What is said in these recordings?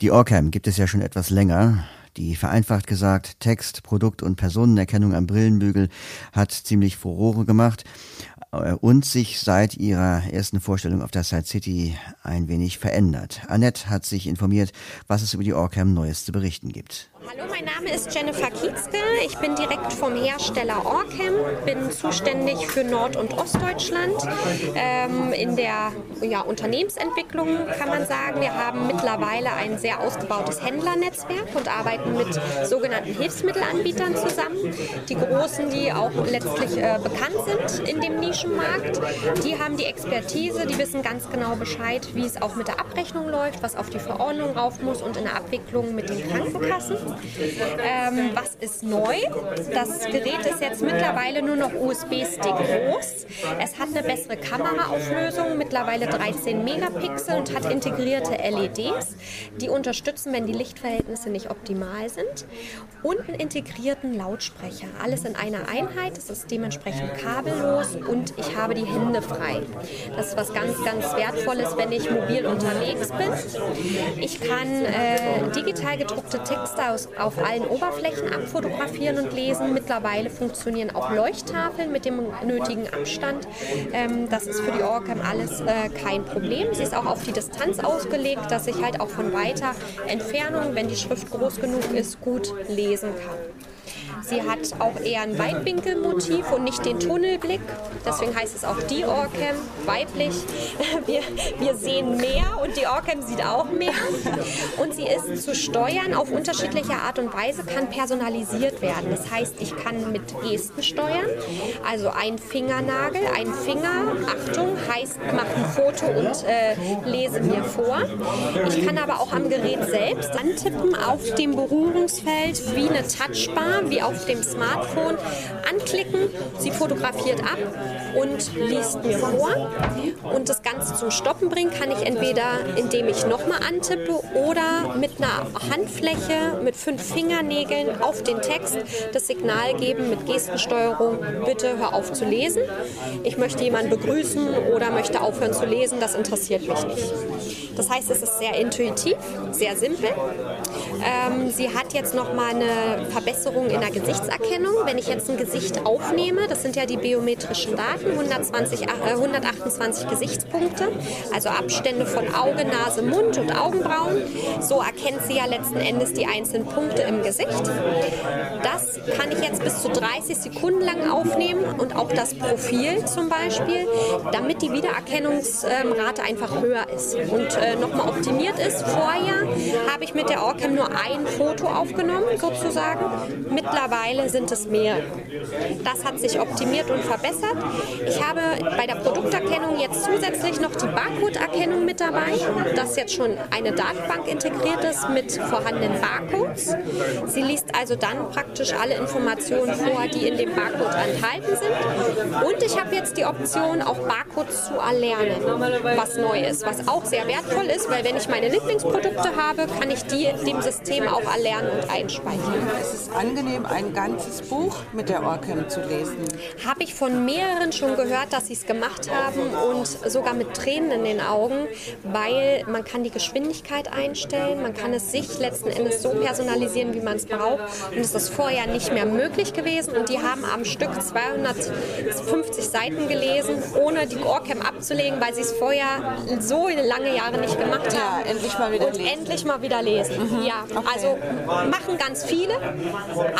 Die Orcam gibt es ja schon etwas länger. Die vereinfacht gesagt Text-, Produkt- und Personenerkennung am Brillenbügel hat ziemlich Furore gemacht äh, und sich seit ihrer ersten Vorstellung auf der Side City ein wenig verändert. Annette hat sich informiert, was es über die Orcam Neues zu berichten gibt. Hallo, mein Name ist Jennifer Kietzke. Ich bin direkt vom Hersteller Orcam, bin zuständig für Nord- und Ostdeutschland ähm, in der ja, Unternehmensentwicklung, kann man sagen. Wir haben mittlerweile ein sehr ausgebautes Händlernetzwerk und arbeiten mit sogenannten Hilfsmittelanbietern zusammen. Die großen, die auch letztlich äh, bekannt sind in dem Nischenmarkt, die haben die Expertise, die wissen ganz genau Bescheid, wie es auch mit der Abrechnung läuft, was auf die Verordnung rauf muss und in der Abwicklung mit den Krankenkassen. Ähm, was ist neu? Das Gerät ist jetzt mittlerweile nur noch USB-Stick groß. Es hat eine bessere Kameraauflösung, mittlerweile 13 Megapixel und hat integrierte LEDs, die unterstützen, wenn die Lichtverhältnisse nicht optimal sind. Und einen integrierten Lautsprecher. Alles in einer Einheit. Es ist dementsprechend kabellos und ich habe die Hände frei. Das ist was ganz, ganz Wertvolles, wenn ich mobil unterwegs bin. Ich kann äh, digital gedruckte Texte aus auf allen Oberflächen abfotografieren und lesen. Mittlerweile funktionieren auch Leuchttafeln mit dem nötigen Abstand. Ähm, das ist für die Orcam alles äh, kein Problem. Sie ist auch auf die Distanz ausgelegt, dass ich halt auch von weiter Entfernung, wenn die Schrift groß genug ist, gut lesen kann. Sie hat auch eher ein Weitwinkelmotiv und nicht den Tunnelblick. Deswegen heißt es auch die Orcam, weiblich. Wir, wir sehen mehr und die Orcam sieht auch mehr. Und sie ist zu steuern auf unterschiedliche Art und Weise, kann personalisiert werden. Das heißt, ich kann mit Gesten steuern. Also ein Fingernagel, ein Finger, Achtung, heißt, mach ein Foto und äh, lese mir vor. Ich kann aber auch am Gerät selbst antippen auf dem Berührungsfeld wie eine Touchbar, wie auf dem Smartphone anklicken. Sie fotografiert ab und liest mir vor. Und das Ganze zum Stoppen bringen kann ich entweder, indem ich nochmal antippe oder mit einer Handfläche mit fünf Fingernägeln auf den Text das Signal geben mit Gestensteuerung, bitte hör auf zu lesen. Ich möchte jemanden begrüßen oder möchte aufhören zu lesen, das interessiert mich nicht. Das heißt, es ist sehr intuitiv, sehr simpel. Ähm, sie hat jetzt nochmal eine Verbesserung in der Gesichtserkennung. Wenn ich jetzt ein Gesicht aufnehme, das sind ja die biometrischen Daten, 120, äh, 128 Gesichtspunkte, also Abstände von Auge, Nase, Mund und Augenbrauen. So erkennt sie ja letzten Endes die einzelnen Punkte im Gesicht. Das kann ich jetzt bis zu 30 Sekunden lang aufnehmen und auch das Profil zum Beispiel, damit die Wiedererkennungsrate einfach höher ist und äh, nochmal optimiert ist. Vorher habe ich mit der Orcam nur ein Foto aufgenommen, sozusagen. Mittlerweile sind es mehr. Das hat sich optimiert und verbessert. Ich habe bei der Produkterkennung jetzt zusätzlich noch die Barcode-Erkennung mit dabei, das jetzt schon eine Datenbank integriert ist mit vorhandenen Barcodes. Sie liest also dann praktisch alle Informationen vor, die in dem Barcode enthalten sind. Und ich habe jetzt die Option, auch Barcodes zu erlernen, was neu ist, was auch sehr wertvoll ist, weil wenn ich meine Lieblingsprodukte habe, kann ich die dem System auch erlernen und einspeichern. Es ist angenehm, ein ganzes Buch mit der Orcam zu lesen. Habe ich von mehreren schon gehört, dass sie es gemacht haben und sogar mit Tränen in den Augen, weil man kann die Geschwindigkeit einstellen, man kann es sich letzten Endes so personalisieren, wie man es braucht und es ist vorher nicht mehr möglich gewesen und die haben am Stück 250 Seiten gelesen, ohne die Orcam abzulegen, weil sie es vorher so lange Jahre nicht gemacht haben. Ja, endlich mal wieder und lesen. endlich mal wieder lesen. Ja, also machen ganz viele,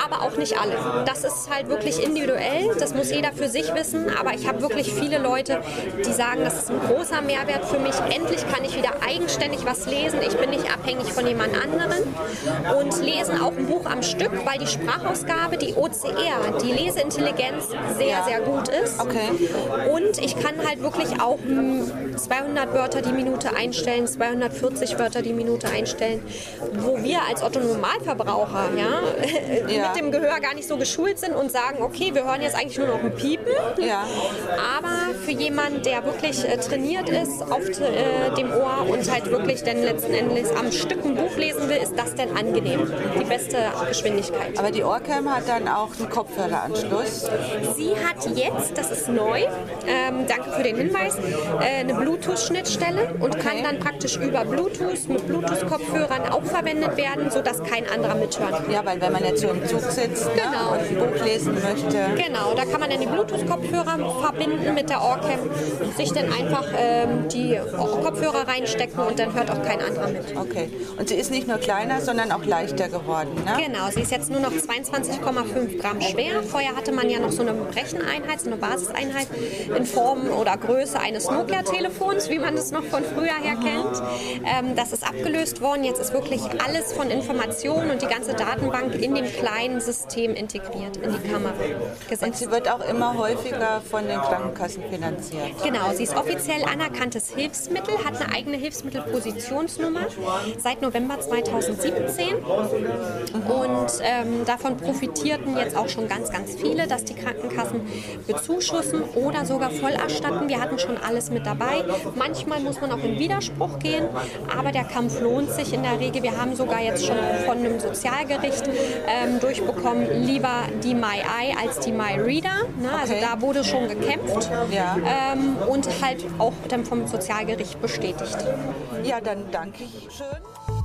aber auch nicht alle. Das ist halt wirklich individuell, das muss jeder für sich wissen, aber ich habe wirklich viele Leute, die sagen, das ist ein großer Mehrwert für mich. Endlich kann ich wieder eigenständig was lesen. Ich bin nicht abhängig von jemand anderen und lesen auch ein Buch am Stück, weil die Sprachausgabe, die OCR, die Leseintelligenz sehr, sehr gut ist. Okay. Und ich kann halt wirklich auch mm, 200 Wörter die Minute einstellen, 240 Wörter die Minute einstellen, wo wir als Otto Normalverbraucher ja, Ja. mit dem Gehör gar nicht so geschult sind und sagen, okay, wir hören jetzt eigentlich nur noch ein Piepen. Ja. Aber für jemanden, der wirklich äh, trainiert ist auf äh, dem Ohr und halt wirklich dann letzten Endes am Stück ein Buch lesen will, ist das dann angenehm. Die beste Geschwindigkeit. Aber die Orcam hat dann auch einen Kopfhöreranschluss. Sie hat jetzt, das ist neu, ähm, danke für den Hinweis, äh, eine Bluetooth-Schnittstelle und Okay. kann dann praktisch über Bluetooth mit Bluetooth-Kopfhörern auch verwendet werden, sodass kein anderer mithören Ja, weil wenn man jetzt so im Zug sitzt ne, Genau. und ein Buch lesen möchte. Genau, da kann man dann die Bluetooth-Kopfhörer verbinden mit der Ohrcam, sich dann einfach ähm, die Kopfhörer reinstecken und dann hört auch kein anderer mit. Okay. Und sie ist nicht nur kleiner, sondern auch leichter geworden. Ne? Genau, sie ist jetzt nur noch 22,5 Gramm schwer. Vorher hatte man ja noch so eine Recheneinheit, so eine Basiseinheit in Form oder Größe eines Nokia-Telefons, wie man das noch von früher her kennt. Ähm, das ist abgelöst worden. Jetzt ist wirklich alles von Informationen und die ganze Datenbank in dem kleinen System integriert, in die Kamera Und gesetzt. sie wird auch immer häufiger von den Krankenkassen finanziert. Genau, sie ist offiziell anerkanntes Hilfsmittel, hat eine eigene Hilfsmittelpositionsnummer seit November 2017 und ähm, davon profitierten jetzt auch schon ganz, ganz viele, dass die Krankenkassen bezuschussen oder sogar vollerstatten. Wir hatten schon alles mit dabei. Manchmal muss man auch in Widerspruch gehen, aber der Kampf lohnt sich in der Regel. Wir haben sogar jetzt schon von einem Sozialgericht ähm, durchbekommen, lieber die MyEye als die MyReader. Ne? Also Okay. da wurde schon gekämpft Ja. ähm, und halt auch dann vom Sozialgericht bestätigt. Ja, dann danke ich schön.